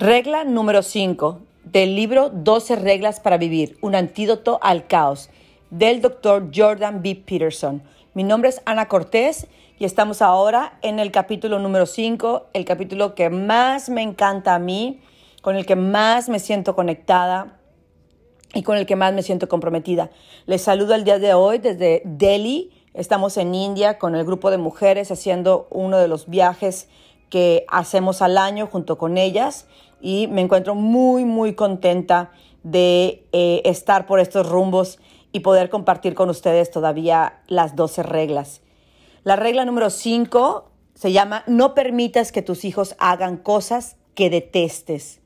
Regla número 5 del libro 12 reglas para vivir, un antídoto al caos, del doctor Jordan B. Peterson. Mi nombre es Ana Cortés y estamos ahora en el capítulo número 5, el capítulo que más me encanta a mí, con el que más me siento conectada y con el que más me siento comprometida. Les saludo el día de hoy desde Delhi. Estamos en India con el grupo de mujeres haciendo uno de los viajes que hacemos al año junto con ellas y me encuentro muy, muy contenta de eh, estar por estos rumbos y poder compartir con ustedes todavía las 12 reglas. La regla número 5 se llama no permitas que tus hijos hagan cosas que detestes.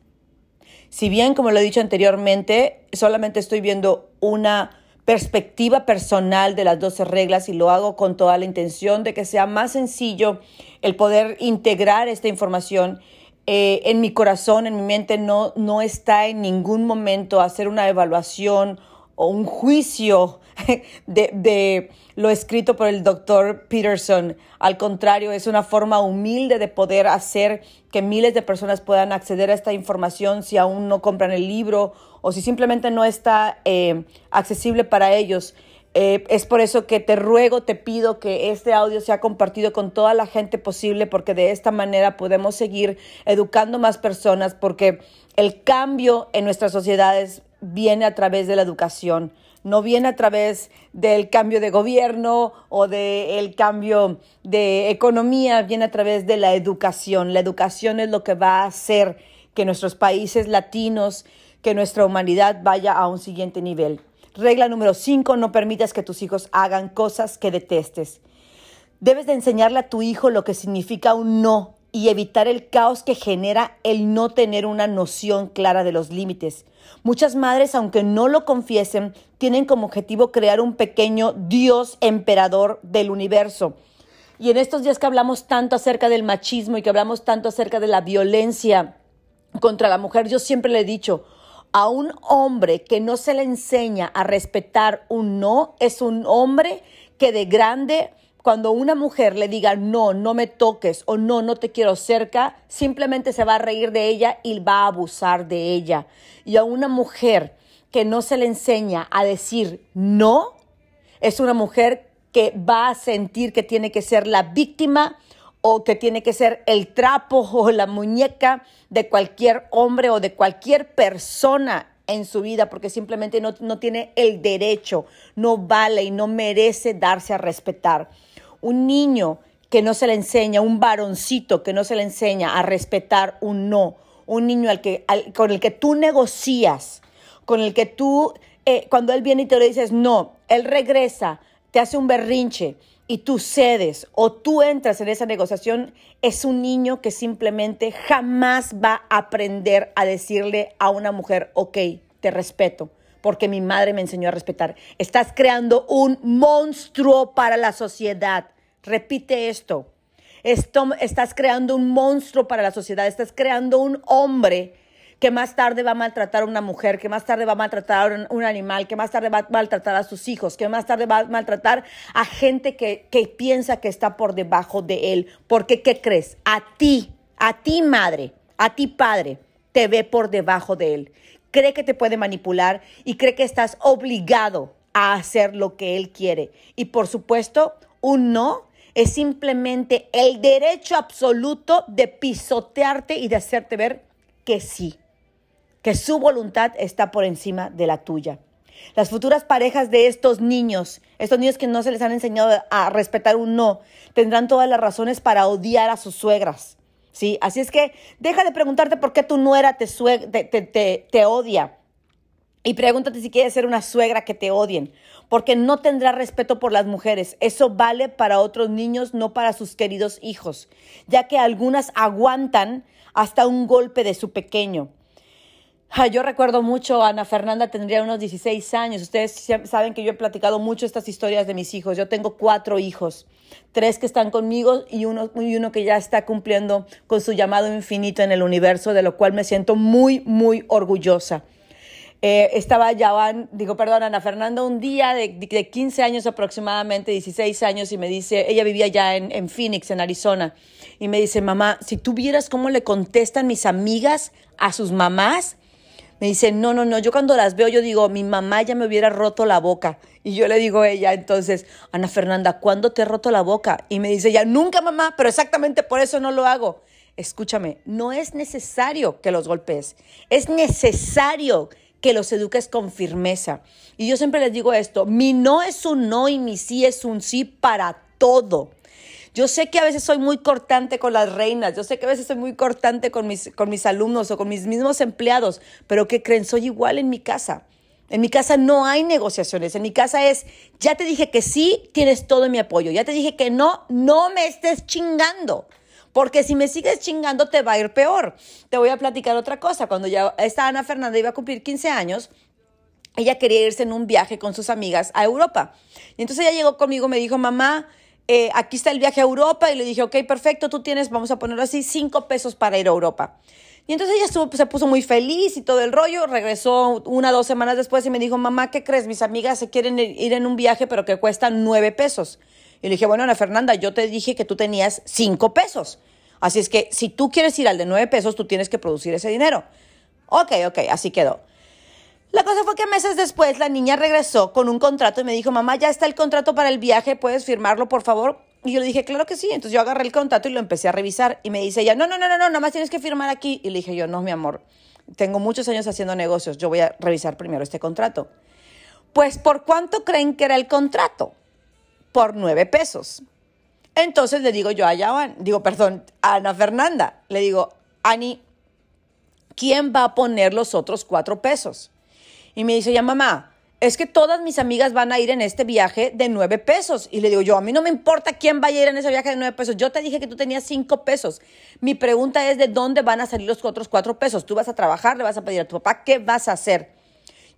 Si bien, como lo he dicho anteriormente, solamente estoy viendo una perspectiva personal de las 12 reglas y lo hago con toda la intención de que sea más sencillo el poder integrar esta información eh, en mi corazón, en mi mente, no, no está en ningún momento hacer una evaluación o un juicio de, de, lo escrito por el doctor Peterson. Al contrario, es una forma humilde de poder hacer que miles de personas puedan acceder a esta información si aún no compran el libro o si simplemente no está eh, accesible para ellos. Eh, es por eso que te ruego, te pido que este audio sea compartido con toda la gente posible, porque de esta manera podemos seguir educando más personas, porque el cambio en nuestras sociedades viene a través de la educación, no viene a través del cambio de gobierno o del cambio de economía, viene a través de la educación. La educación es lo que va a hacer que nuestros países latinos, que nuestra humanidad vaya a un siguiente nivel. Regla número 5, no permitas que tus hijos hagan cosas que detestes. Debes de enseñarle a tu hijo lo que significa un no y evitar el caos que genera el no tener una noción clara de los límites. Muchas madres, aunque no lo confiesen, tienen como objetivo crear un pequeño Dios emperador del universo. Y en estos días que hablamos tanto acerca del machismo y que hablamos tanto acerca de la violencia contra la mujer, yo siempre le he dicho, a un hombre que no se le enseña a respetar un no, es un hombre que de grande, cuando una mujer le diga no, no me toques o no, no te quiero cerca, simplemente se va a reír de ella y va a abusar de ella. Y a una mujer que no se le enseña a decir no, es una mujer que va a sentir que tiene que ser la víctima o que tiene que ser el trapo o la muñeca de cualquier hombre o de cualquier persona en su vida porque simplemente no, no, tiene el derecho, no vale y no merece darse a respetar. Un niño que no se le enseña, un varoncito que no se le enseña a respetar un no, un niño al que, con el que tú negocias, con el que tú, eh, cuando él viene y te lo dices no, él regresa, te hace un berrinche, y tú cedes o tú entras en esa negociación, es un niño que simplemente jamás va a aprender a decirle a una mujer, ok, te respeto, porque mi madre me enseñó a respetar. Estás creando un monstruo para la sociedad. Repite esto. esto estás creando un monstruo para la sociedad, estás creando un hombre que más tarde va a maltratar a una mujer, que más tarde va a maltratar a un, animal, que más tarde va a maltratar a sus hijos, que más tarde va a maltratar a gente que, que piensa que está por debajo de él. Porque, ¿qué crees? A ti, a ti madre, a ti padre, te ve por debajo de él. Cree que te puede manipular y cree que estás obligado a hacer lo que él quiere. Y por supuesto, un no es simplemente el derecho absoluto de pisotearte y de hacerte ver que sí que su voluntad está por encima de la tuya. Las futuras parejas de estos niños, estos niños que no se les han enseñado a respetar un no, tendrán todas las razones para odiar a sus suegras. ¿sí? Así es que deja de preguntarte por qué tu nuera te, te, odia. Y pregúntate si quieres ser una suegra que te odien, porque no tendrá respeto por las mujeres. Eso vale para otros niños, no para sus queridos hijos, ya que algunas aguantan hasta un golpe de su pequeño. Yo recuerdo mucho, Ana Fernanda tendría unos 16 años. Ustedes saben que yo he platicado mucho estas historias de mis hijos. Yo tengo cuatro hijos, tres que están conmigo y uno, y uno que ya está cumpliendo con su llamado infinito en el universo, de lo cual me siento muy, muy orgullosa. Eh, estaba ya, digo, perdón, Ana Fernanda, un día de, de, 15 años aproximadamente, 16 años, y me dice, ella vivía ya en, en Phoenix, en Arizona, y me dice, mamá, si tú vieras cómo le contestan mis amigas a sus mamás, me dice, no, no, no, yo cuando las veo, yo digo, mi mamá ya me hubiera roto la boca. Y yo le digo a ella, entonces, Ana Fernanda, ¿cuándo te he roto la boca? Y me dice ella, nunca mamá, pero exactamente por eso no lo hago. Escúchame, no es necesario que los golpees, es necesario que los eduques con firmeza. Y yo siempre les digo esto, mi no es un no y mi sí es un sí para todo. Yo sé que a veces soy muy cortante con las reinas, yo sé que a veces soy muy cortante con mis, con mis alumnos o con mis mismos empleados, pero ¿qué creen? Soy igual en mi casa. En mi casa no hay negociaciones. En mi casa es, ya te dije que sí, tienes todo mi apoyo. Ya te dije que no, no me estés chingando. Porque si me sigues chingando te va a ir peor. Te voy a platicar otra cosa. Cuando ya esta Ana Fernanda iba a cumplir 15 años, ella quería irse en un viaje con sus amigas a Europa. Y entonces ella llegó conmigo me dijo, mamá, eh, aquí está el viaje a Europa y le dije, ok, perfecto, tú tienes, vamos a ponerlo así, cinco pesos para ir a Europa. Y entonces ella se puso muy feliz y todo el rollo, regresó una dos semanas después y me dijo, mamá, ¿qué crees? Mis amigas se quieren ir en un viaje, pero que cuesta nueve pesos. Y le dije, bueno, Ana Fernanda, yo te dije que tú tenías cinco pesos. Así es que si tú quieres ir al de nueve pesos, tú tienes que producir ese dinero. Ok, ok, así quedó. La cosa fue que meses después la niña regresó con un contrato y me dijo, mamá, ya está el contrato para el viaje, ¿puedes firmarlo, por favor? Y yo le dije, claro que sí. Entonces yo agarré el contrato y lo empecé a revisar. Y me dice ella, no, no, no, no, no, nada más tienes que firmar aquí. Y le dije yo, no, mi amor, tengo muchos años haciendo negocios, yo voy a revisar primero este contrato. Pues, ¿por cuánto creen que era el contrato? Por nueve pesos. Entonces le digo yo a Yavan, digo, perdón, a Ana Fernanda, le digo, Ani, ¿quién va a poner los otros cuatro pesos? Y me dice, ya mamá, es que todas mis amigas van a ir en este viaje de nueve pesos. Y le digo yo, a mí no me importa quién vaya a ir en ese viaje de nueve pesos. Yo te dije que tú tenías cinco pesos. Mi pregunta es, ¿de dónde van a salir los otros cuatro pesos? Tú vas a trabajar, le vas a pedir a tu papá, ¿qué vas a hacer?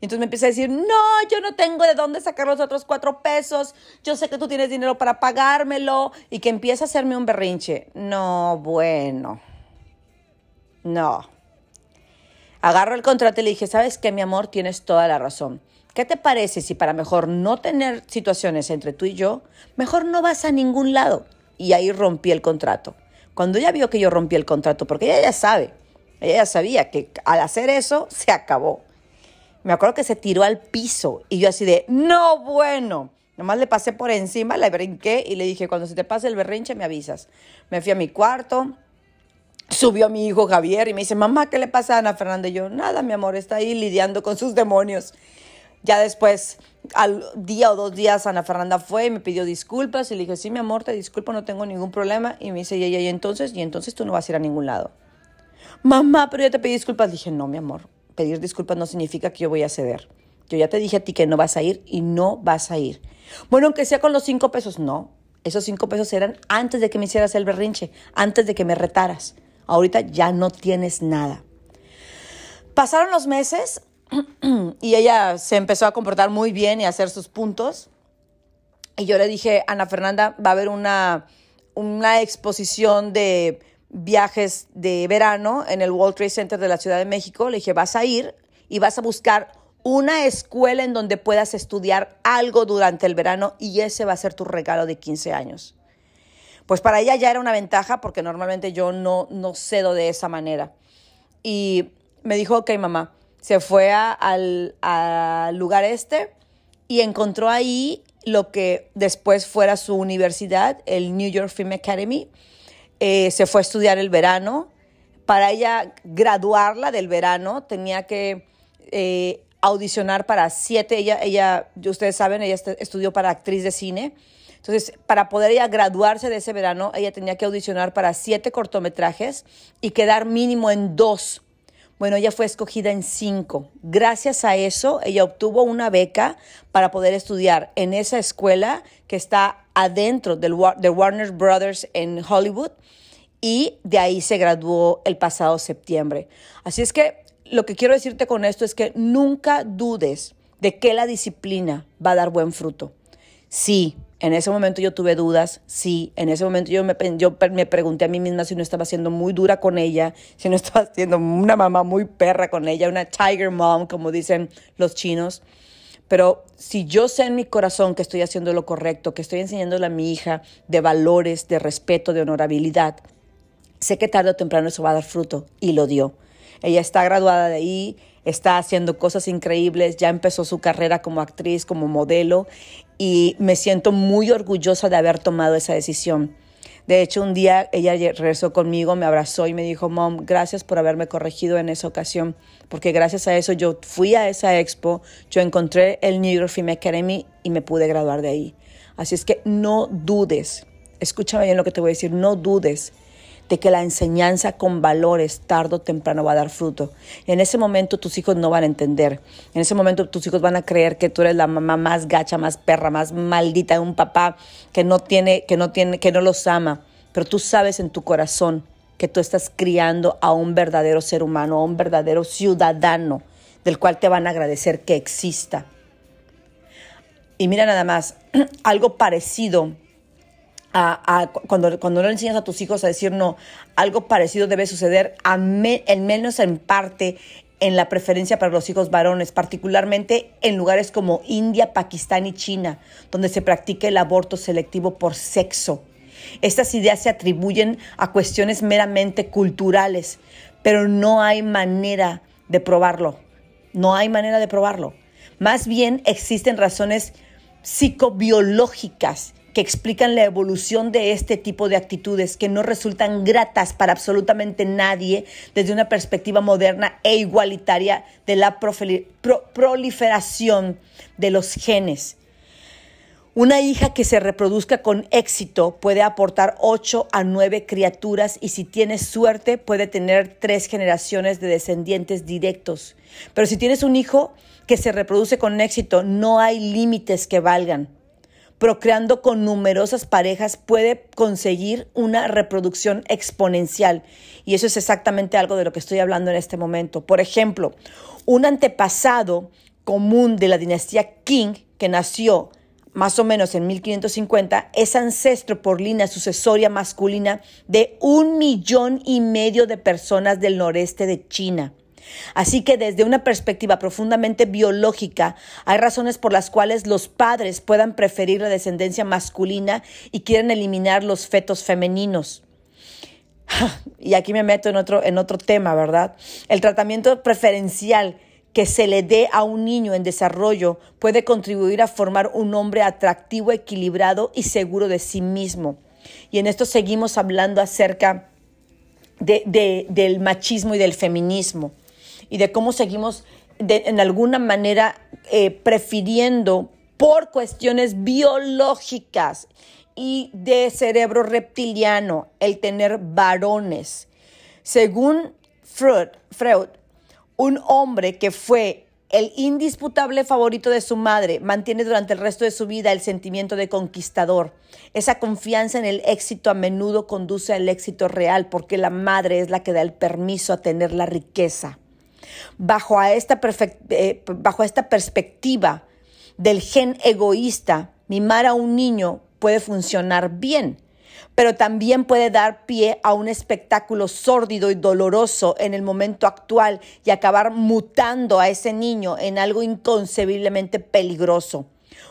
Y entonces me empieza a decir, no, yo no tengo de dónde sacar los otros cuatro pesos. Yo sé que tú tienes dinero para pagármelo. Y que empieza a hacerme un berrinche. No, bueno. No. Agarro el contrato y le dije, ¿sabes qué, mi amor? Tienes toda la razón. ¿Qué te parece si para mejor no tener situaciones entre tú y yo, mejor no vas a ningún lado? Y ahí rompí el contrato. Cuando ella vio que yo rompí el contrato, porque ella ya sabe, ella ya sabía que al hacer eso se acabó. Me acuerdo que se tiró al piso y yo así de, no, bueno. Nomás le pasé por encima, le brinqué y le dije, cuando se te pase el berrinche me avisas. Me fui a mi cuarto, subió a mi hijo Javier y me dice, mamá, ¿qué le pasa a Ana Fernanda? Y yo, nada, mi amor, está ahí lidiando con sus demonios. Ya después, al día o dos días, Ana Fernanda fue y me pidió disculpas y le dije, sí, mi amor, te disculpo, no tengo ningún problema. Y me dice, y, y, entonces, y entonces tú no vas a ir a ningún lado. Mamá, pero ya te pedí disculpas. Dije, no, mi amor, pedir disculpas no significa que yo voy a ceder. Yo ya te dije a ti que no vas a ir y no vas a ir. Bueno, aunque sea con los cinco pesos, no. Esos cinco pesos eran antes de que me hicieras el berrinche, antes de que me retaras. Ahorita ya no tienes nada. Pasaron los meses y ella se empezó a comportar muy bien y a hacer sus puntos. Y yo le dije, Ana Fernanda, va a haber una, una exposición de viajes de verano en el World Trade Center de la Ciudad de México. Le dije, vas a ir y vas a buscar una escuela en donde puedas estudiar algo durante el verano y ese va a ser tu regalo de 15 años pues para ella ya era una ventaja porque normalmente yo no, no cedo de esa manera. Y me dijo, ok, mamá, se fue al, lugar este y encontró ahí lo que después fuera su universidad, el New York Film Academy. Eh, se fue a estudiar el verano. Para ella graduarla del verano tenía que eh, audicionar para siete, ella, ella, ustedes saben, ella estudió para actriz de cine entonces, para poder ella graduarse de ese verano, ella tenía que audicionar para siete cortometrajes y quedar mínimo en dos. Bueno, ella fue escogida en cinco. Gracias a eso, ella obtuvo una beca para poder estudiar en esa escuela que está adentro del, de Warner Brothers en Hollywood y de ahí se graduó el pasado septiembre. Así es que lo que quiero decirte con esto es que nunca dudes de que la disciplina va a dar buen fruto. Sí, En ese momento yo tuve dudas, sí. En ese momento yo me, pregunté a mí misma si no estaba siendo muy dura con ella, si no estaba siendo una mamá muy perra con ella, una tiger mom, como dicen los chinos. Pero si yo sé en mi corazón que estoy haciendo lo correcto, que estoy enseñándole a mi hija de valores, de respeto, de honorabilidad, sé que tarde o temprano eso va a dar fruto y lo dio. Ella está graduada de ahí, está haciendo cosas increíbles, ya empezó su carrera como actriz, como modelo y me siento muy orgullosa de haber tomado esa decisión. De hecho, un día ella regresó conmigo, me abrazó y me dijo, Mom, gracias por haberme corregido en esa ocasión, porque gracias a eso yo fui a esa expo, yo encontré el New York Film Academy y me pude graduar de ahí. Así es que no dudes, escúchame bien lo que te voy a decir, no dudes de que la enseñanza con valores tarde o temprano va a dar fruto. En ese momento tus hijos no van a entender. En ese momento tus hijos van a creer que tú eres la mamá más gacha, más perra, más maldita de un papá que no tiene, que no tiene, que no los ama. Pero tú sabes en tu corazón que tú estás criando a un verdadero ser humano, a un verdadero ciudadano del cual te van a agradecer que exista. Y mira nada más, algo parecido a, cuando, cuando no le enseñas a tus hijos a decir no, algo parecido debe suceder, al menos en parte, en la preferencia para los hijos varones, particularmente en lugares como India, Pakistán y China, donde se practica el aborto selectivo por sexo. Estas ideas se atribuyen a cuestiones meramente culturales, pero no hay manera de probarlo. No hay manera de probarlo. Más bien existen razones psicobiológicas que explican la evolución de este tipo de actitudes que no resultan gratas para absolutamente nadie desde una perspectiva moderna e igualitaria de la proliferación de los genes. Una hija que se reproduzca con éxito puede aportar 8 a 9 criaturas y si tienes suerte puede tener tres generaciones de descendientes directos. Pero si tienes un hijo que se reproduce con éxito, no hay límites que valgan procreando con numerosas parejas puede conseguir una reproducción exponencial. Y eso es exactamente algo de lo que estoy hablando en este momento. Por ejemplo, un antepasado común de la dinastía King, que nació más o menos en 1550, es ancestro por línea sucesoria masculina de un millón y medio de personas del noreste de China. Así que desde una perspectiva profundamente biológica, hay razones por las cuales los padres puedan preferir la descendencia masculina y quieren eliminar los fetos femeninos. Y aquí me meto en otro, en otro tema, ¿verdad? El tratamiento preferencial que se le dé a un niño en desarrollo puede contribuir a formar un hombre atractivo, equilibrado y seguro de sí mismo. Y en esto seguimos hablando acerca del machismo y del feminismo y de cómo seguimos en alguna manera eh, prefiriendo por cuestiones biológicas y de cerebro reptiliano el tener varones. Según Freud, Freud, un hombre que fue el indisputable favorito de su madre mantiene durante el resto de su vida el sentimiento de conquistador. Esa confianza en el éxito a menudo conduce al éxito real porque la madre es la que da el permiso a tener la riqueza. Bajo, esta, eh, bajo esta perspectiva del gen egoísta, mimar a un niño puede funcionar bien, pero también puede dar pie a un espectáculo sórdido y doloroso en el momento actual y acabar mutando a ese niño en algo inconcebiblemente peligroso.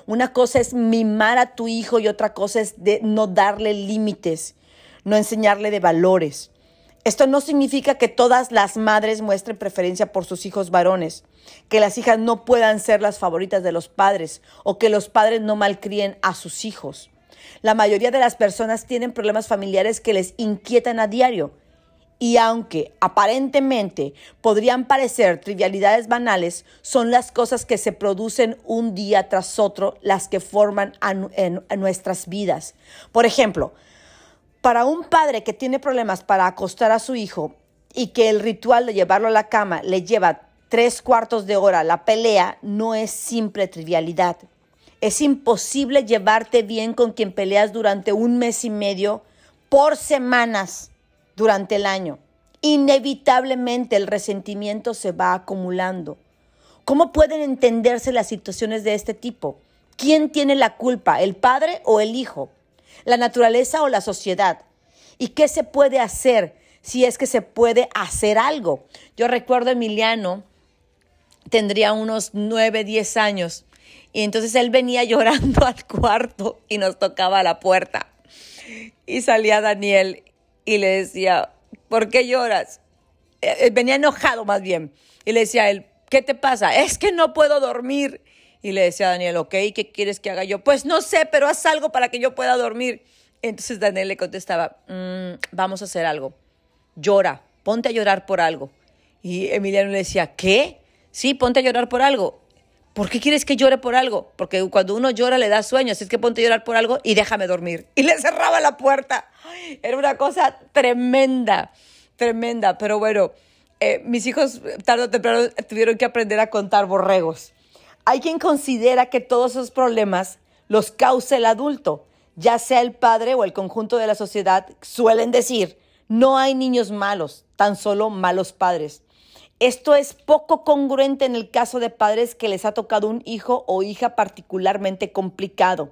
Una cosa es mimar a tu hijo y otra cosa es de no darle límites, no enseñarle de valores. Esto no significa que todas las madres muestren preferencia por sus hijos varones, que las hijas no puedan ser las favoritas de los padres o que los padres no malcríen a sus hijos. La mayoría de las personas tienen problemas familiares que les inquietan a diario. Y aunque aparentemente podrían parecer trivialidades banales, son las cosas que se producen un día tras otro las que forman a, nuestras vidas. Por ejemplo, para un padre que tiene problemas para acostar a su hijo y que el ritual de llevarlo a la cama le lleva tres cuartos de hora, la pelea no es simple trivialidad. Es imposible llevarte bien con quien peleas durante un mes y medio por semanas durante el año. Inevitablemente el resentimiento se va acumulando. ¿Cómo pueden entenderse las situaciones de este tipo? ¿Quién tiene la culpa, el padre o el hijo? ¿La naturaleza o la sociedad? ¿Y qué se puede hacer si es que se puede hacer algo? Yo recuerdo Emiliano, tendría unos 9, 10 años, y entonces él venía llorando al cuarto y nos tocaba la puerta. Y salía Daniel y le decía, ¿por qué lloras? Eh, eh, venía enojado más bien. Y le decía a él, ¿qué te pasa? Es que no puedo dormir. Y le decía a Daniel, ok, ¿qué quieres que haga yo? Pues no sé, pero haz algo para que yo pueda dormir. Entonces Daniel le contestaba, mm, vamos a hacer algo. Llora, ponte a llorar por algo. Y Emiliano le decía, ¿qué? Sí, ponte a llorar por algo. ¿Por qué quieres que llore por algo? Porque cuando uno llora le da sueño, así es que ponte a llorar por algo y déjame dormir. Y le cerraba la puerta. Era una cosa tremenda, tremenda. Pero bueno, eh, mis hijos tarde o temprano tuvieron que aprender a contar borregos. Hay quien considera que todos esos problemas los causa el adulto, ya sea el padre o el conjunto de la sociedad. Suelen decir, no hay niños malos, tan solo malos padres. Esto es poco congruente en el caso de padres que les ha tocado un hijo o hija particularmente complicado.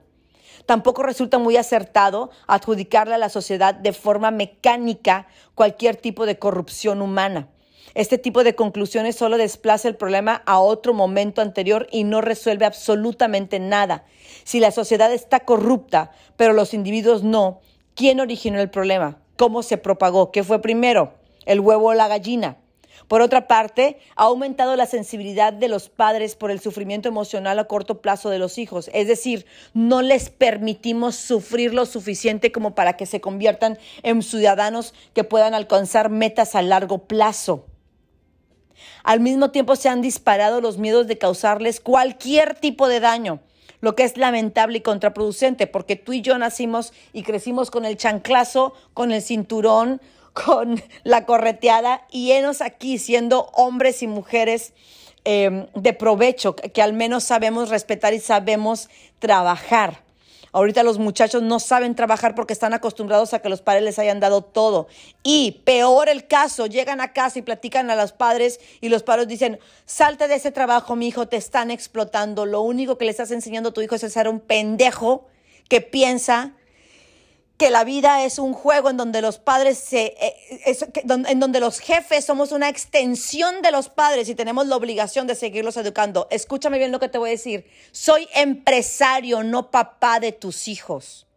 Tampoco resulta muy acertado adjudicarle a la sociedad de forma mecánica cualquier tipo de corrupción humana. Este tipo de conclusiones solo desplaza el problema a otro momento anterior y no resuelve absolutamente nada. Si la sociedad está corrupta, pero los individuos no, ¿quién originó el problema? ¿Cómo se propagó? ¿Qué fue primero? ¿El huevo o la gallina? Por otra parte, ha aumentado la sensibilidad de los padres por el sufrimiento emocional a corto plazo de los hijos. Es decir, no les permitimos sufrir lo suficiente como para que se conviertan en ciudadanos que puedan alcanzar metas a largo plazo. Al mismo tiempo se han disparado los miedos de causarles cualquier tipo de daño lo que es lamentable y contraproducente, porque tú y yo nacimos y crecimos con el chanclazo, con el cinturón, con la correteada y enos aquí siendo hombres y mujeres em, de provecho, que al menos sabemos respetar y sabemos trabajar. Ahorita los muchachos no saben trabajar porque están acostumbrados a que los padres les hayan dado todo. Y peor el caso, llegan a casa y platican a los padres y los padres dicen, salte de ese trabajo, mi hijo, te están explotando. Lo único que le estás enseñando a tu hijo es ser un pendejo que piensa que la vida es un juego en donde los padres se, eh, en donde los jefes somos una extensión de los padres y tenemos la obligación de seguirlos educando. Escúchame bien lo que te voy a decir. Soy empresario, no papá de tus hijos.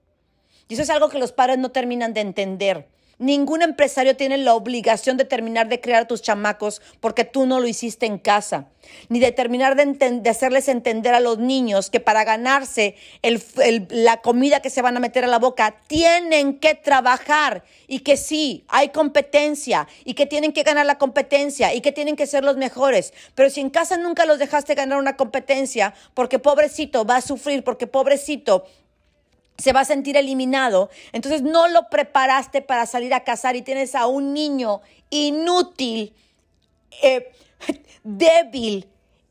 Y eso es algo que los padres no terminan de entender. Ningún empresario tiene la obligación de terminar de crear a tus chamacos porque tú no lo hiciste en casa, ni de terminar de, hacerles entender a los niños que para ganarse la comida que se van a meter a la boca tienen que trabajar y que sí, hay competencia y que tienen que ganar la competencia y que tienen que ser los mejores. Pero si en casa nunca los dejaste ganar una competencia porque pobrecito va a sufrir, porque pobrecito se va a sentir eliminado. Entonces no lo preparaste para salir a cazar y tienes a un niño inútil, eh, débil,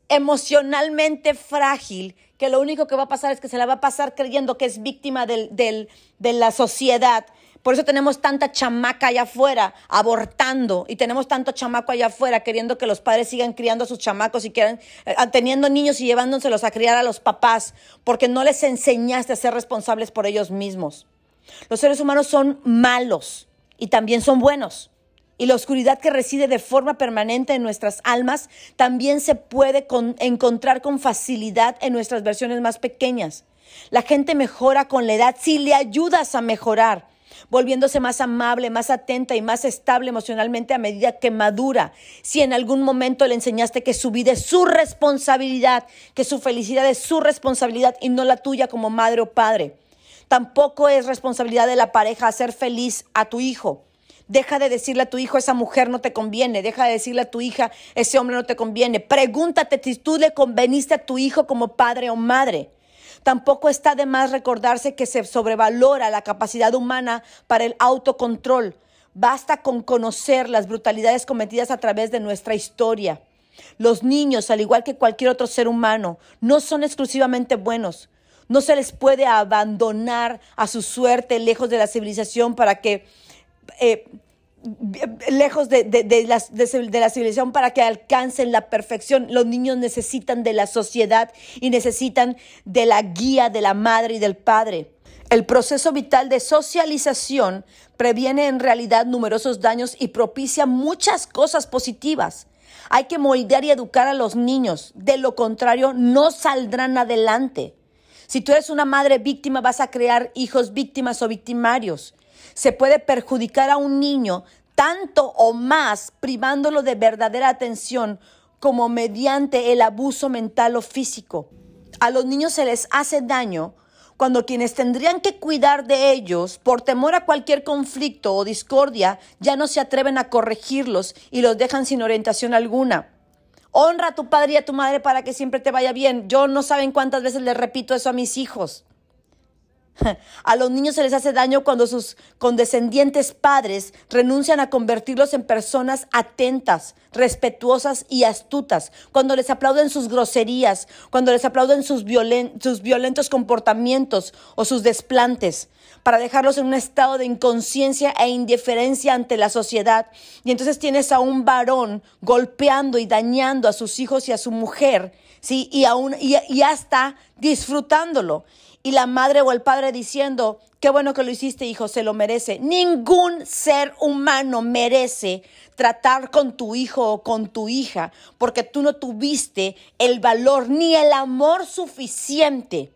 emocionalmente frágil, que lo único que va a pasar es que se la va a pasar creyendo que es víctima del, de la sociedad por eso tenemos tanta chamaca allá afuera abortando y tenemos tanto chamaco allá afuera queriendo que los padres sigan criando a sus chamacos y quieran eh, teniendo niños y llevándoselos a criar a los papás porque no les enseñaste a ser responsables por ellos mismos. Los seres humanos son malos y también son buenos. Y la oscuridad que reside de forma permanente en nuestras almas también se puede encontrar con facilidad en nuestras versiones más pequeñas. La gente mejora con la edad si le ayudas a mejorar volviéndose más amable, más atenta y más estable emocionalmente a medida que madura. Si en algún momento le enseñaste que su vida es su responsabilidad, que su felicidad es su responsabilidad y no la tuya como madre o padre. Tampoco es responsabilidad de la pareja hacer feliz a tu hijo. Deja de decirle a tu hijo, esa mujer no te conviene. Deja de decirle a tu hija, ese hombre no te conviene. Pregúntate si tú le conveniste a tu hijo como padre o madre. Tampoco está de más recordarse que se sobrevalora la capacidad humana para el autocontrol. Basta con conocer las brutalidades cometidas a través de nuestra historia. Los niños, al igual que cualquier otro ser humano, no son exclusivamente buenos. No se les puede abandonar a su suerte lejos de la civilización para que eh, lejos de, de, la, de, la, civilización para que alcancen la perfección. Los niños necesitan de la sociedad y necesitan de la guía de la madre y del padre. El proceso vital de socialización previene en realidad numerosos daños y propicia muchas cosas positivas. Hay que moldear y educar a los niños, de lo contrario no saldrán adelante. Si tú eres una madre víctima, vas a crear hijos víctimas o victimarios. Se puede perjudicar a un niño tanto o más privándolo de verdadera atención como mediante el abuso mental o físico. A los niños se les hace daño cuando quienes tendrían que cuidar de ellos por temor a cualquier conflicto o discordia ya no se atreven a corregirlos y los dejan sin orientación alguna. Honra a tu padre y a tu madre para que siempre te vaya bien. Yo no saben cuántas veces les repito eso a mis hijos. A los niños se les hace daño cuando sus condescendientes padres renuncian a convertirlos en personas atentas, respetuosas y astutas, cuando les aplauden sus groserías, cuando les aplauden sus, sus violentos comportamientos o sus desplantes, para dejarlos en un estado de inconsciencia e indiferencia ante la sociedad. Y entonces tienes a un varón golpeando y dañando a sus hijos y a su mujer, ¿sí? Y, aún, y, y hasta disfrutándolo y la madre o el padre diciendo, qué bueno que lo hiciste, hijo, se lo merece. Ningún ser humano merece tratar con tu hijo o con tu hija porque tú no tuviste el valor ni el amor suficiente,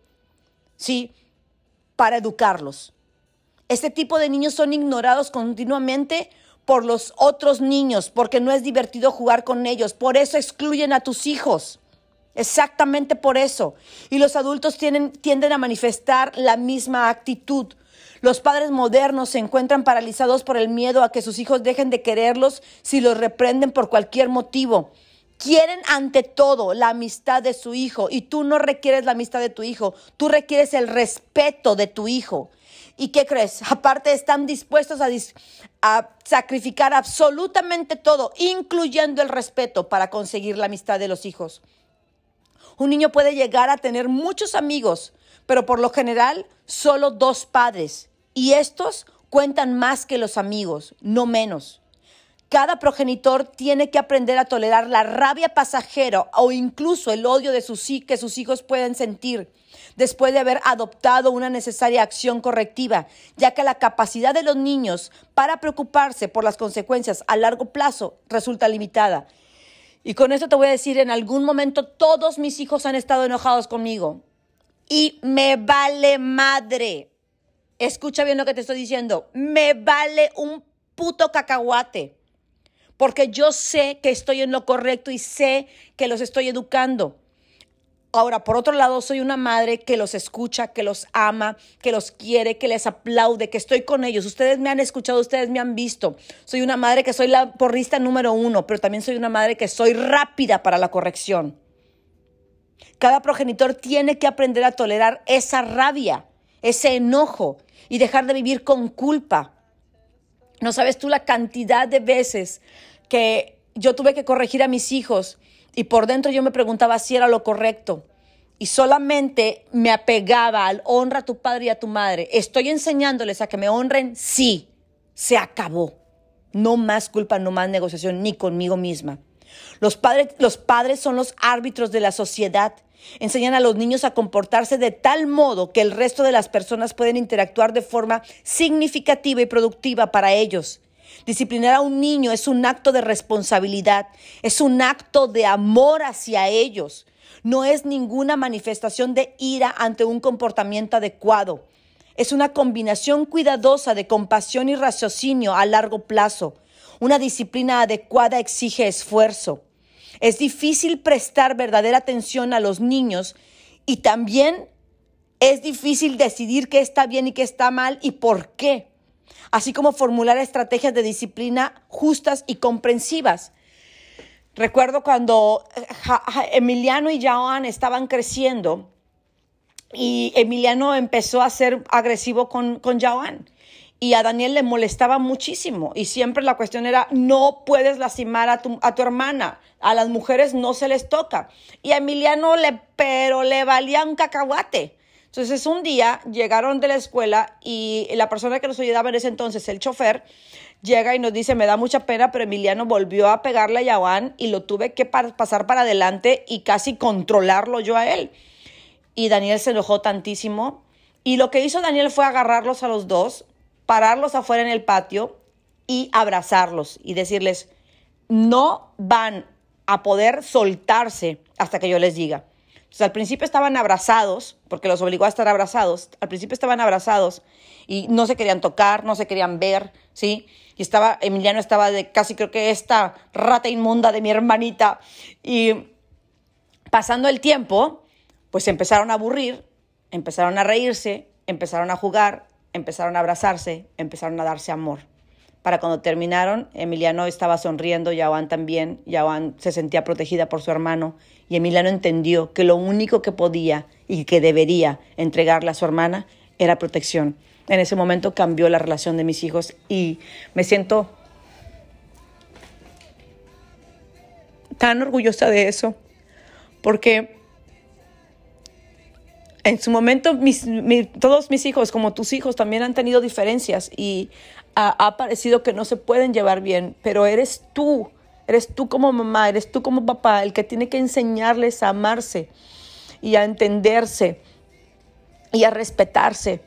¿sí? Para educarlos. Este tipo de niños son ignorados continuamente por los otros niños porque no es divertido jugar con ellos. Por eso excluyen a tus hijos. Exactamente por eso. Y los adultos tienden a manifestar la misma actitud. Los padres modernos se encuentran paralizados por el miedo a que sus hijos dejen de quererlos si los reprenden por cualquier motivo. Quieren ante todo la amistad de su hijo y tú no requieres la amistad de tu hijo, tú requieres el respeto de tu hijo. ¿Y qué crees? Aparte están dispuestos a, sacrificar absolutamente todo, incluyendo el respeto, para conseguir la amistad de los hijos. Un niño puede llegar a tener muchos amigos, pero por lo general solo dos padres. Y estos cuentan más que los amigos, no menos. Cada progenitor tiene que aprender a tolerar la rabia pasajera o incluso el odio de sus, que sus hijos pueden sentir después de haber adoptado una necesaria acción correctiva, ya que la capacidad de los niños para preocuparse por las consecuencias a largo plazo resulta limitada. Y con esto te voy a decir, en algún momento todos mis hijos han estado enojados conmigo. Y me vale madre. Escucha bien lo que te estoy diciendo. Me vale un puto cacahuate. Porque yo sé que estoy en lo correcto y sé que los estoy educando. Ahora, por otro lado, soy una madre que los escucha, que los ama, que los quiere, que les aplaude, que estoy con ellos. Ustedes me han escuchado, ustedes me han visto. Soy una madre que soy la porrista número uno, pero también soy una madre que soy rápida para la corrección. Cada progenitor tiene que aprender a tolerar esa rabia, ese enojo y dejar de vivir con culpa. No sabes tú la cantidad de veces que yo tuve que corregir a mis hijos y por dentro yo me preguntaba si era lo correcto. Y solamente me apegaba al honra a tu padre y a tu madre. Estoy enseñándoles a que me honren, sí, se acabó. No más culpa, no más negociación, ni conmigo misma. Los padres, los padres son los árbitros de la sociedad. Enseñan a los niños a comportarse de tal modo que el resto de las personas pueden interactuar de forma significativa y productiva para ellos. Disciplinar a un niño es un acto de responsabilidad, es un acto de amor hacia ellos. No es ninguna manifestación de ira ante un comportamiento adecuado. Es una combinación cuidadosa de compasión y raciocinio a largo plazo. Una disciplina adecuada exige esfuerzo. Es difícil prestar verdadera atención a los niños y también es difícil decidir qué está bien y qué está mal y por qué así como formular estrategias de disciplina justas y comprensivas. Recuerdo cuando eh, Emiliano y Joan estaban creciendo y Emiliano empezó a ser agresivo con, con Joan y a Daniel le molestaba muchísimo y siempre la cuestión era no puedes lastimar a tu, a tu hermana, a las mujeres no se les toca y a Emiliano le pero le valía un cacahuate. Entonces un día llegaron de la escuela y la persona que nos ayudaba en ese entonces, el chofer, llega y nos dice, me da mucha pena, pero Emiliano volvió a pegarle a Yahuan y lo tuve que pasar para adelante y casi controlarlo yo a él. Y Daniel se enojó tantísimo. Y lo que hizo Daniel fue agarrarlos a los dos, pararlos afuera en el patio y abrazarlos y decirles, no van a poder soltarse hasta que yo les diga. Entonces, al principio estaban abrazados, porque los obligó a estar abrazados. Al principio estaban abrazados y no se querían tocar, no se querían ver, ¿sí? Y estaba, Emiliano estaba de casi creo que esta rata inmunda de mi hermanita. Y pasando el tiempo, pues empezaron a aburrir, empezaron a reírse, empezaron a jugar, empezaron a abrazarse, empezaron a darse amor. Para cuando terminaron, Emiliano estaba sonriendo, Yahuan también, Yahuan se sentía protegida por su hermano y Emiliano entendió que lo único que podía y que debería entregarle a su hermana era protección. En ese momento cambió la relación de mis hijos y me siento tan orgullosa de eso, porque en su momento todos mis hijos, como tus hijos, también han tenido diferencias y ha, parecido que no se pueden llevar bien, pero eres tú, eres tú como mamá, eres tú como papá el que tiene que enseñarles a amarse y a entenderse y a respetarse.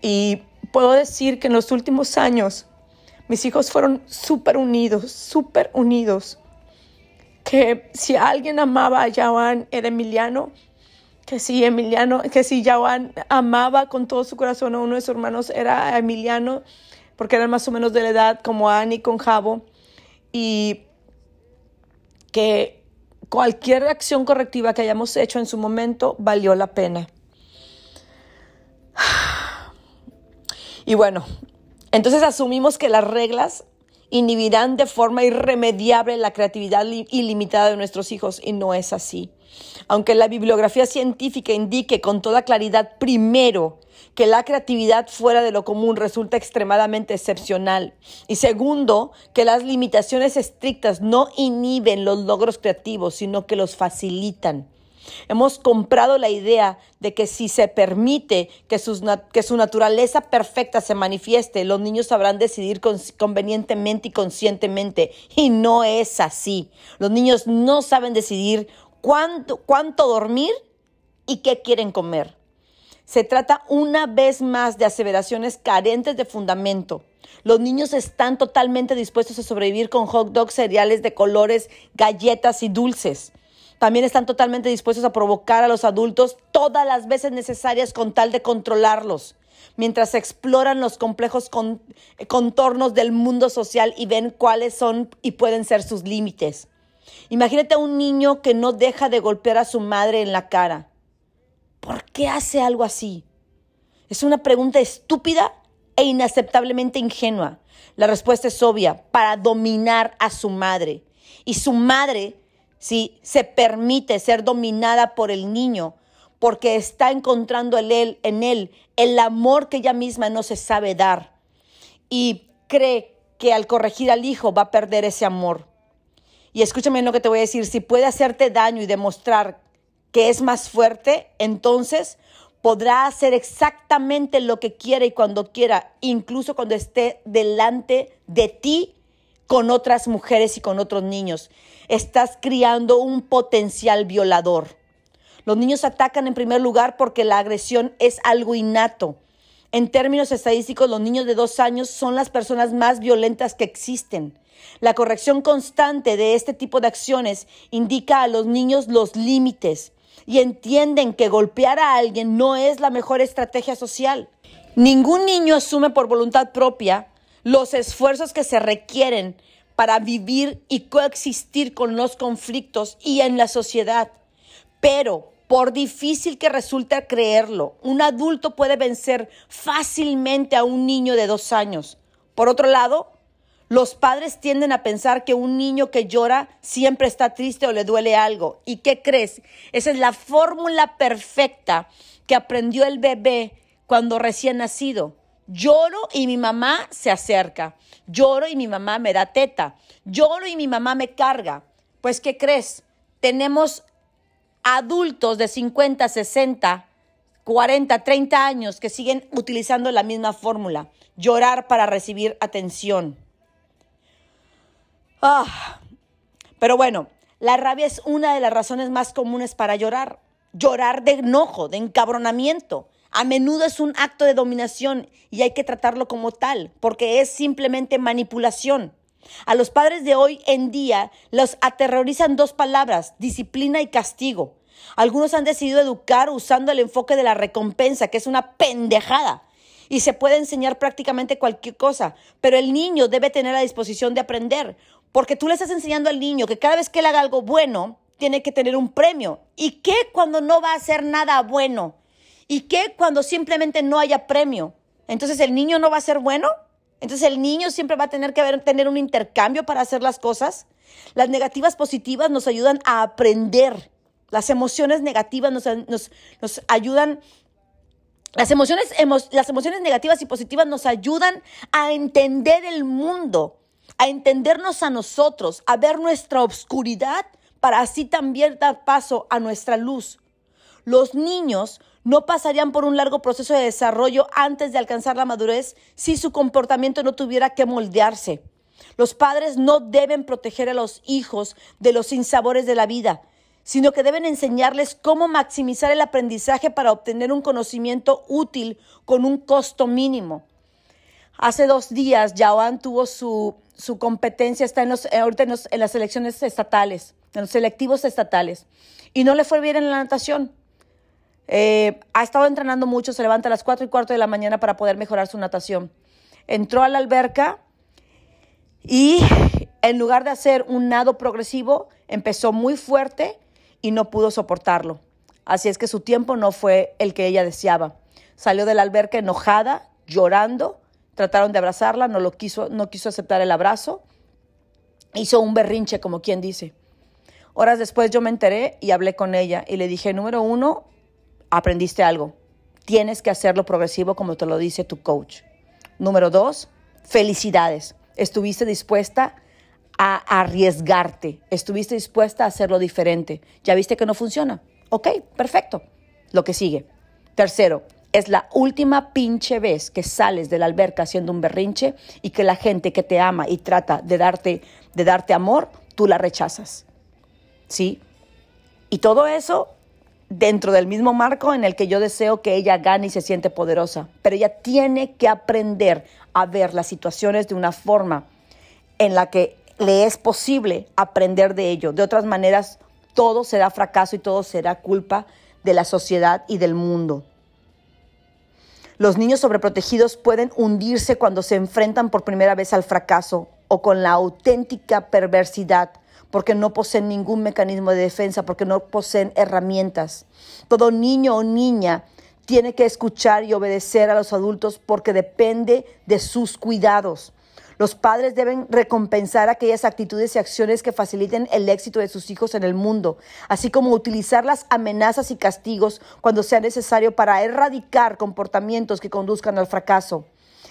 Y puedo decir que en los últimos años mis hijos fueron súper unidos, súper unidos. Que si alguien amaba a Joan era Emiliano, que si Emiliano, que si Joan amaba con todo su corazón a uno de sus hermanos era Emiliano, porque eran más o menos de la edad como Annie con Javo, y que cualquier acción correctiva que hayamos hecho en su momento valió la pena. Y bueno, entonces asumimos que las reglas inhibirán de forma irremediable la creatividad ilimitada de nuestros hijos y no es así. Aunque la bibliografía científica indique con toda claridad primero que la creatividad fuera de lo común resulta extremadamente excepcional. Y segundo, que las limitaciones estrictas no inhiben los logros creativos, sino que los facilitan. Hemos comprado la idea de que si se permite que, que, su naturaleza perfecta se manifieste, los niños sabrán decidir convenientemente y conscientemente. Y no es así. Los niños no saben decidir cuánto, cuánto dormir y qué quieren comer. Se trata una vez más de aseveraciones carentes de fundamento. Los niños están totalmente dispuestos a sobrevivir con hot dogs, cereales de colores, galletas y dulces. También están totalmente dispuestos a provocar a los adultos todas las veces necesarias con tal de controlarlos, mientras exploran los complejos contornos del mundo social y ven cuáles son y pueden ser sus límites. Imagínate a un niño que no deja de golpear a su madre en la cara ¿Por qué hace algo así? Es una pregunta estúpida e inaceptablemente ingenua. La respuesta es obvia, para dominar a su madre. Y su madre, si se permite ser dominada por el niño, porque está encontrando en él, el amor que ella misma no se sabe dar. Y cree que al corregir al hijo va a perder ese amor. Y escúchame lo que te voy a decir, si puede hacerte daño y demostrar que es más fuerte, entonces podrá hacer exactamente lo que quiera y cuando quiera, incluso cuando esté delante de ti con otras mujeres y con otros niños. Estás criando un potencial violador. Los niños atacan en primer lugar porque la agresión es algo innato. En términos estadísticos, los niños de dos años son las personas más violentas que existen. La corrección constante de este tipo de acciones indica a los niños los límites y entienden que golpear a alguien no es la mejor estrategia social. Ningún niño asume por voluntad propia los esfuerzos que se requieren para vivir y coexistir con los conflictos y en la sociedad. Pero, por difícil que resulte creerlo, un adulto puede vencer fácilmente a un niño de dos años. Por otro lado, los padres tienden a pensar que un niño que llora siempre está triste o le duele algo. ¿Y qué crees? Esa es la fórmula perfecta que aprendió el bebé cuando recién nacido. Lloro y mi mamá se acerca. Lloro y mi mamá me da teta. Lloro y mi mamá me carga. Pues, ¿qué crees? Tenemos adultos de 50, 60 40, 30 años que siguen utilizando la misma fórmula, llorar para recibir atención. Ah, pero bueno, la rabia es una de las razones más comunes para llorar. Llorar de enojo, de encabronamiento. A menudo es un acto de dominación y hay que tratarlo como tal, porque es simplemente manipulación. A los padres de hoy en día los aterrorizan dos palabras, disciplina y castigo. Algunos han decidido educar usando el enfoque de la recompensa, que es una pendejada. Y se puede enseñar prácticamente cualquier cosa, pero el niño debe tener la disposición de aprender, porque tú le estás enseñando al niño que cada vez que él haga algo bueno, tiene que tener un premio. ¿Y qué cuando no va a hacer nada bueno? ¿Y qué cuando simplemente no haya premio? Entonces el niño no va a ser bueno. Entonces el niño siempre va a tener que tener un intercambio para hacer las cosas. Las negativas positivas nos ayudan a aprender. Las emociones negativas nos, ayudan las emociones, las emociones negativas y positivas nos ayudan a entender el mundo, a entendernos a nosotros, a ver nuestra obscuridad para así también dar paso a nuestra luz. Los niños no pasarían por un largo proceso de desarrollo antes de alcanzar la madurez si su comportamiento no tuviera que moldearse. Los padres no deben proteger a los hijos de los sinsabores de la vida, sino que deben enseñarles cómo maximizar el aprendizaje para obtener un conocimiento útil con un costo mínimo. Hace dos días, Yaoan tuvo su, competencia, está en los, ahorita en las elecciones estatales en los selectivos estatales, y no le fue bien en la natación. Eh, ha estado entrenando mucho, se levanta a las 4 y cuarto de la mañana para poder mejorar su natación. Entró a la alberca y en lugar de hacer un nado progresivo, empezó muy fuerte y no pudo soportarlo. Así es que su tiempo no fue el que ella deseaba. Salió de la alberca enojada, llorando, trataron de abrazarla, no lo quiso, no quiso aceptar el abrazo. Hizo un berrinche, como quien dice. Horas después yo me enteré y hablé con ella y le dije, número uno, aprendiste algo. Tienes que hacerlo progresivo como te lo dice tu coach. Número dos, felicidades. Estuviste dispuesta a arriesgarte. Estuviste dispuesta a hacerlo diferente. Ya viste que no funciona. Ok, perfecto. Lo que sigue. Tercero, es la última pinche vez que sales de la alberca haciendo un berrinche y que la gente que te ama y trata de darte, de darte amor, tú la rechazas. ¿sí? Y todo eso dentro del mismo marco en el que yo deseo que ella gane y se siente poderosa. Pero ella tiene que aprender a ver las situaciones de una forma en la que le es posible aprender de ello. De otras maneras, todo será fracaso y todo será culpa de la sociedad y del mundo. Los niños sobreprotegidos pueden hundirse cuando se enfrentan por primera vez al fracaso o con la auténtica perversidad porque no poseen ningún mecanismo de defensa, porque no poseen herramientas. Todo niño o niña tiene que escuchar y obedecer a los adultos porque depende de sus cuidados. Los padres deben recompensar aquellas actitudes y acciones que faciliten el éxito de sus hijos en el mundo, así como utilizar las amenazas y castigos cuando sea necesario para erradicar comportamientos que conduzcan al fracaso.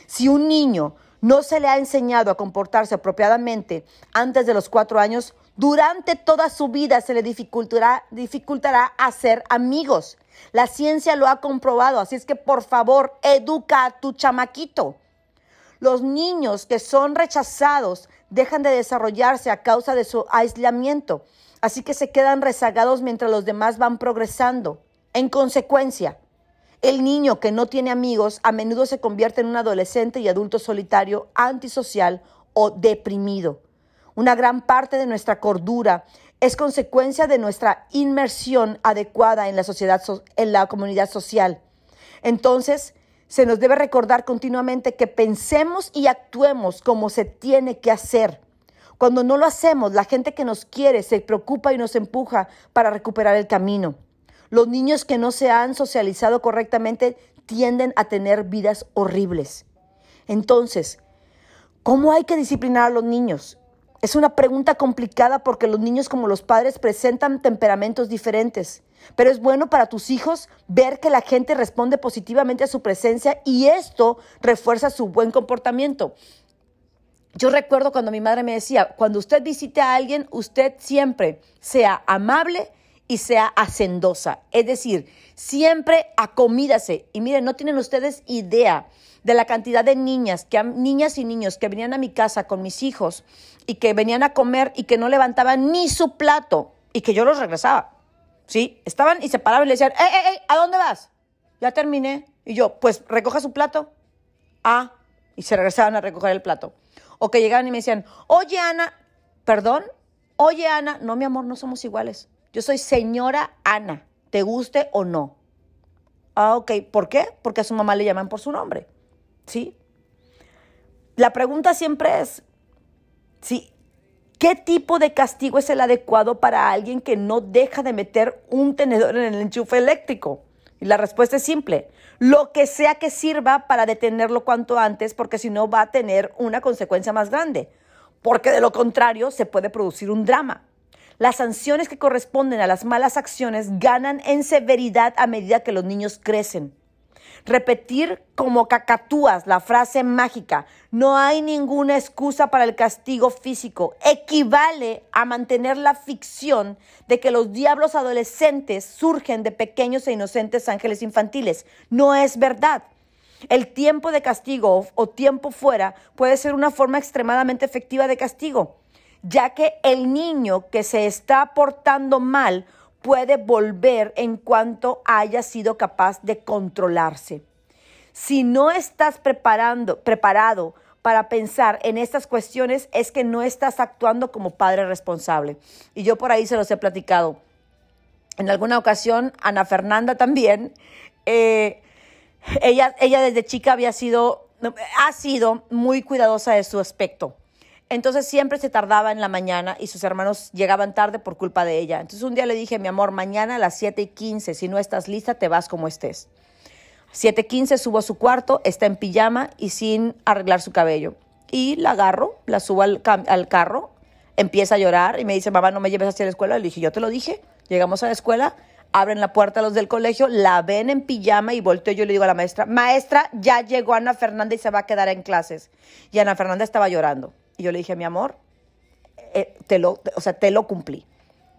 Si un niño no se le ha enseñado a comportarse apropiadamente antes de los cuatro años, durante toda su vida se le dificultará, hacer amigos. La ciencia lo ha comprobado, así es que por favor, educa a tu chamaquito. Los niños que son rechazados dejan de desarrollarse a causa de su aislamiento, así que se quedan rezagados mientras los demás van progresando. En consecuencia, el niño que no tiene amigos a menudo se convierte en un adolescente y adulto solitario, antisocial o deprimido. Una gran parte de nuestra cordura es consecuencia de nuestra inmersión adecuada en la sociedad, en la comunidad social. Entonces, se nos debe recordar continuamente que pensemos y actuemos como se tiene que hacer. Cuando no lo hacemos, la gente que nos quiere se preocupa y nos empuja para recuperar el camino. Los niños que no se han socializado correctamente tienden a tener vidas horribles. Entonces, ¿cómo hay que disciplinar a los niños? Es una pregunta complicada porque los niños como los padres presentan temperamentos diferentes, pero es bueno para tus hijos ver que la gente responde positivamente a su presencia y esto refuerza su buen comportamiento. Yo recuerdo cuando mi madre me decía, cuando usted visite a alguien, usted siempre sea amable y sea hacendosa. Es decir, siempre acomídase. Y miren, no tienen ustedes idea de la cantidad de niñas, que, niñas y niños que venían a mi casa con mis hijos y que venían a comer y que no levantaban ni su plato y que yo los regresaba. ¿Sí? Estaban y se paraban y le decían, ¡eh, eh, eh! ¿A dónde vas? Ya terminé. Y yo, pues recoja su plato. Ah, y se regresaban a recoger el plato. O que llegaban y me decían, oye Ana, perdón, oye Ana, no mi amor, no somos iguales. Yo soy señora Ana, te guste o no. Ah, ok, ¿por qué? Porque a su mamá le llaman por su nombre. ¿Sí? La pregunta siempre es, ¿sí? ¿Qué tipo de castigo es el adecuado para alguien que no deja de meter un tenedor en el enchufe eléctrico? Y la respuesta es simple, lo que sea que sirva para detenerlo cuanto antes, porque si no va a tener una consecuencia más grande, porque de lo contrario se puede producir un drama. Las sanciones que corresponden a las malas acciones ganan en severidad a medida que los niños crecen. Repetir como cacatúas la frase mágica, no hay ninguna excusa para el castigo físico, equivale a mantener la ficción de que los diablos adolescentes surgen de pequeños e inocentes ángeles infantiles. No es verdad. El tiempo de castigo o tiempo fuera puede ser una forma extremadamente efectiva de castigo, ya que el niño que se está portando mal puede volver en cuanto haya sido capaz de controlarse. Si no estás preparando, preparado para pensar en estas cuestiones, es que no estás actuando como padre responsable. Y yo por ahí se los he platicado. En alguna ocasión, Ana Fernanda también, eh, ella, ella desde chica había sido, ha sido muy cuidadosa de su aspecto. Entonces siempre se tardaba en la mañana y sus hermanos llegaban tarde por culpa de ella. Entonces un día le dije, mi amor, mañana a las 7 y 15, si no estás lista, te vas como estés. 7 y 15 subo a su cuarto, está en pijama y sin arreglar su cabello. Y la agarro, la subo al, al carro, empieza a llorar y me dice, mamá, no me lleves hacia la escuela. Le dije, yo te lo dije. Llegamos a la escuela, abren la puerta los del colegio, la ven en pijama y volteo yo le digo a la maestra, maestra, ya llegó Ana Fernanda y se va a quedar en clases. Y Ana Fernanda estaba llorando. Y yo le dije, mi amor, eh, te lo, o sea, te lo cumplí.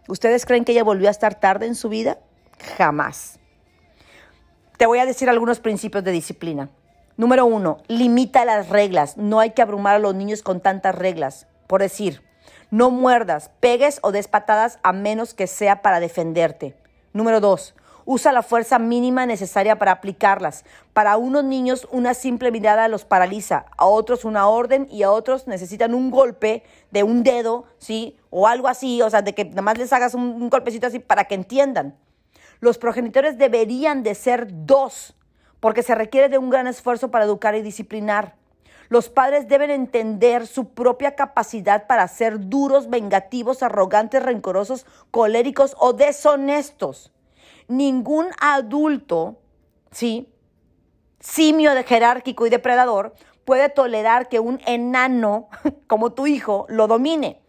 ¿Ustedes creen que ella volvió a estar tarde en su vida? Jamás. Te voy a decir algunos principios de disciplina. Número uno, limita las reglas. No hay que abrumar a los niños con tantas reglas. Por decir, no muerdas, pegues o des patadas a menos que sea para defenderte. Número dos, usa la fuerza mínima necesaria para aplicarlas. Para unos niños una simple mirada los paraliza, a otros una orden y a otros necesitan un golpe de un dedo, ¿sí? O algo así, o sea, de que nada más les hagas un, un golpecito así para que entiendan. Los progenitores deberían de ser dos, porque se requiere de un gran esfuerzo para educar y disciplinar. Los padres deben entender su propia capacidad para ser duros, vengativos, arrogantes, rencorosos, coléricos o deshonestos ningún adulto, ¿sí? Simio de jerárquico y depredador puede tolerar que un enano como tu hijo lo domine.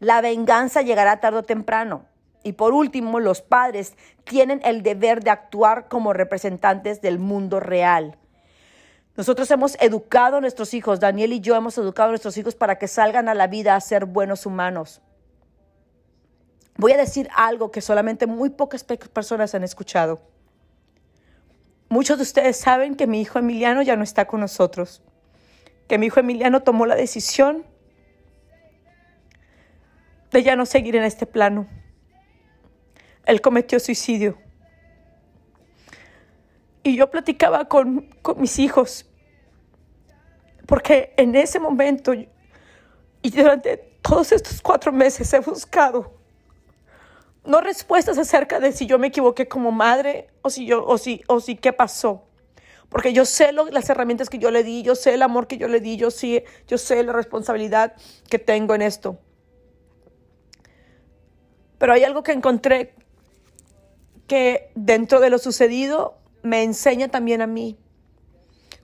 La venganza llegará tarde o temprano. Y por último, los padres tienen el deber de actuar como representantes del mundo real. Nosotros hemos educado a nuestros hijos, Daniel y yo hemos educado a nuestros hijos para que salgan a la vida a ser buenos humanos voy a decir algo que solamente muy pocas personas han escuchado. Muchos de ustedes saben que mi hijo Emiliano ya no está con nosotros, que mi hijo Emiliano tomó la decisión de ya no seguir en este plano. Él cometió suicidio. Y yo platicaba con, mis hijos, porque en ese momento y durante todos estos cuatro meses he buscado no respuestas acerca de si yo me equivoqué como madre o si yo o si o si qué pasó. Porque yo sé las herramientas que yo le di, yo sé el amor que yo le di, yo sí, yo sé la responsabilidad que tengo en esto. Pero hay algo que encontré que dentro de lo sucedido me enseña también a mí.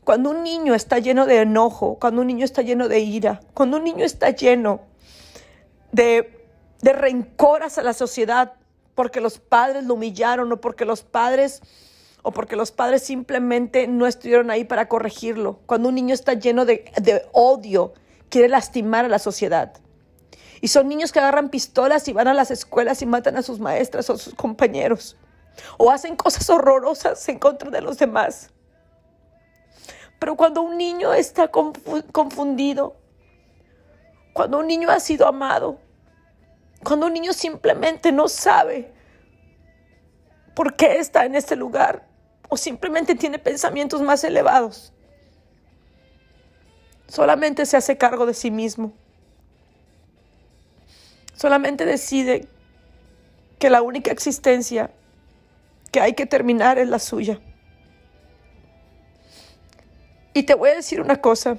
Cuando un niño está lleno de enojo, cuando un niño está lleno de ira, cuando un niño está lleno de de rencor hacia la sociedad porque los padres lo humillaron o porque los padres o porque los padres simplemente no estuvieron ahí para corregirlo. Cuando un niño está lleno de, de odio, quiere lastimar a la sociedad. Y son niños que agarran pistolas y van a las escuelas y matan a sus maestras o sus compañeros. O hacen cosas horrorosas en contra de los demás. Pero cuando un niño está confundido, cuando un niño ha sido amado, cuando un niño simplemente no sabe por qué está en este lugar o simplemente tiene pensamientos más elevados, solamente se hace cargo de sí mismo. Solamente decide que la única existencia que hay que terminar es la suya. Y te voy a decir una cosa.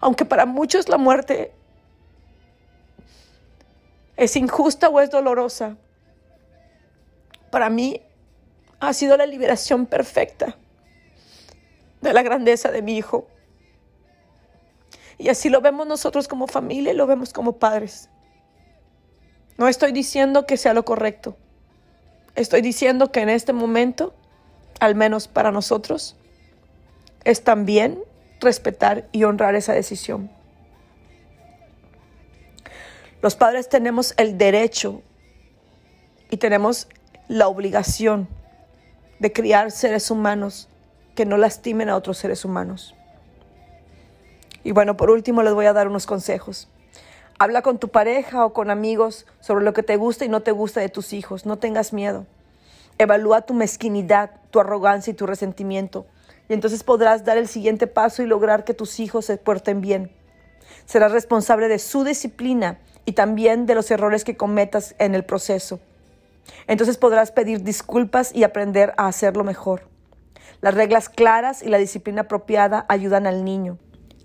Aunque para muchos la muerte es injusta o es dolorosa, para mí ha sido la liberación perfecta de la grandeza de mi hijo. Y así lo vemos nosotros como familia y lo vemos como padres. No estoy diciendo que sea lo correcto. Estoy diciendo que en este momento, al menos para nosotros, es también respetar y honrar esa decisión. Los padres tenemos el derecho y tenemos la obligación de criar seres humanos que no lastimen a otros seres humanos. Y bueno, por último les voy a dar unos consejos. Habla con tu pareja o con amigos sobre lo que te gusta y no te gusta de tus hijos. No tengas miedo. Evalúa tu mezquinidad, tu arrogancia y tu resentimiento y entonces podrás dar el siguiente paso y lograr que tus hijos se porten bien. Serás responsable de su disciplina y también de los errores que cometas en el proceso. Entonces podrás pedir disculpas y aprender a hacerlo mejor. Las reglas claras y la disciplina apropiada ayudan al niño.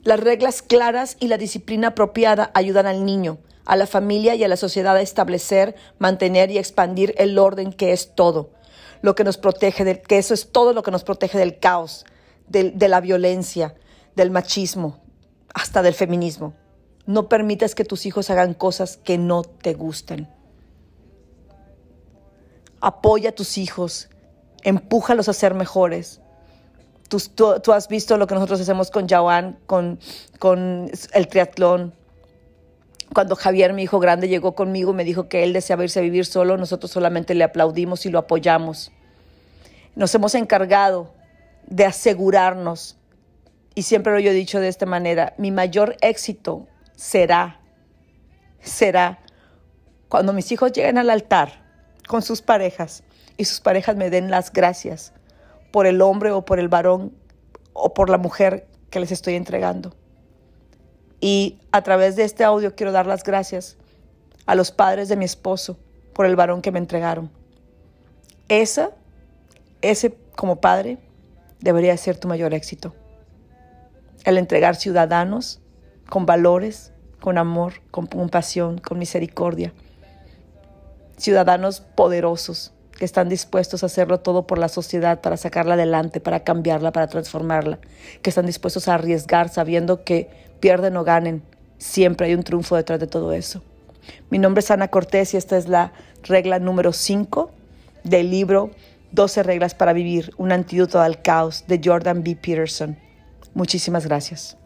Las reglas claras y la disciplina apropiada ayudan al niño, a la familia y a la sociedad a establecer, mantener y expandir el orden que es todo, lo que nos protege de, que eso es todo lo que nos protege del caos, de, la violencia, del machismo, hasta del feminismo. No permitas que tus hijos hagan cosas que no te gustan. Apoya a tus hijos, empújalos a ser mejores. Tú, has visto lo que nosotros hacemos con Jawan, con, con el triatlón. Cuando Javier, mi hijo grande, llegó conmigo y me dijo que él deseaba irse a vivir solo, nosotros solamente le aplaudimos y lo apoyamos. Nos hemos encargado de asegurarnos, y siempre lo he dicho de esta manera, mi mayor éxito será, será cuando mis hijos lleguen al altar con sus parejas y sus parejas me den las gracias por el hombre o por el varón o por la mujer que les estoy entregando. Y a través de este audio quiero dar las gracias a los padres de mi esposo por el varón que me entregaron. Esa, ese como padre, debería ser tu mayor éxito. El entregar ciudadanos con valores, con amor, con compasión, con misericordia. Ciudadanos poderosos que están dispuestos a hacerlo todo por la sociedad, para sacarla adelante, para cambiarla, para transformarla, que están dispuestos a arriesgar sabiendo que pierden o ganen, siempre hay un triunfo detrás de todo eso. Mi nombre es Ana Cortés y esta es la regla número 5 del libro 12 reglas para vivir, un antídoto al caos de Jordan B. Peterson. Muchísimas gracias.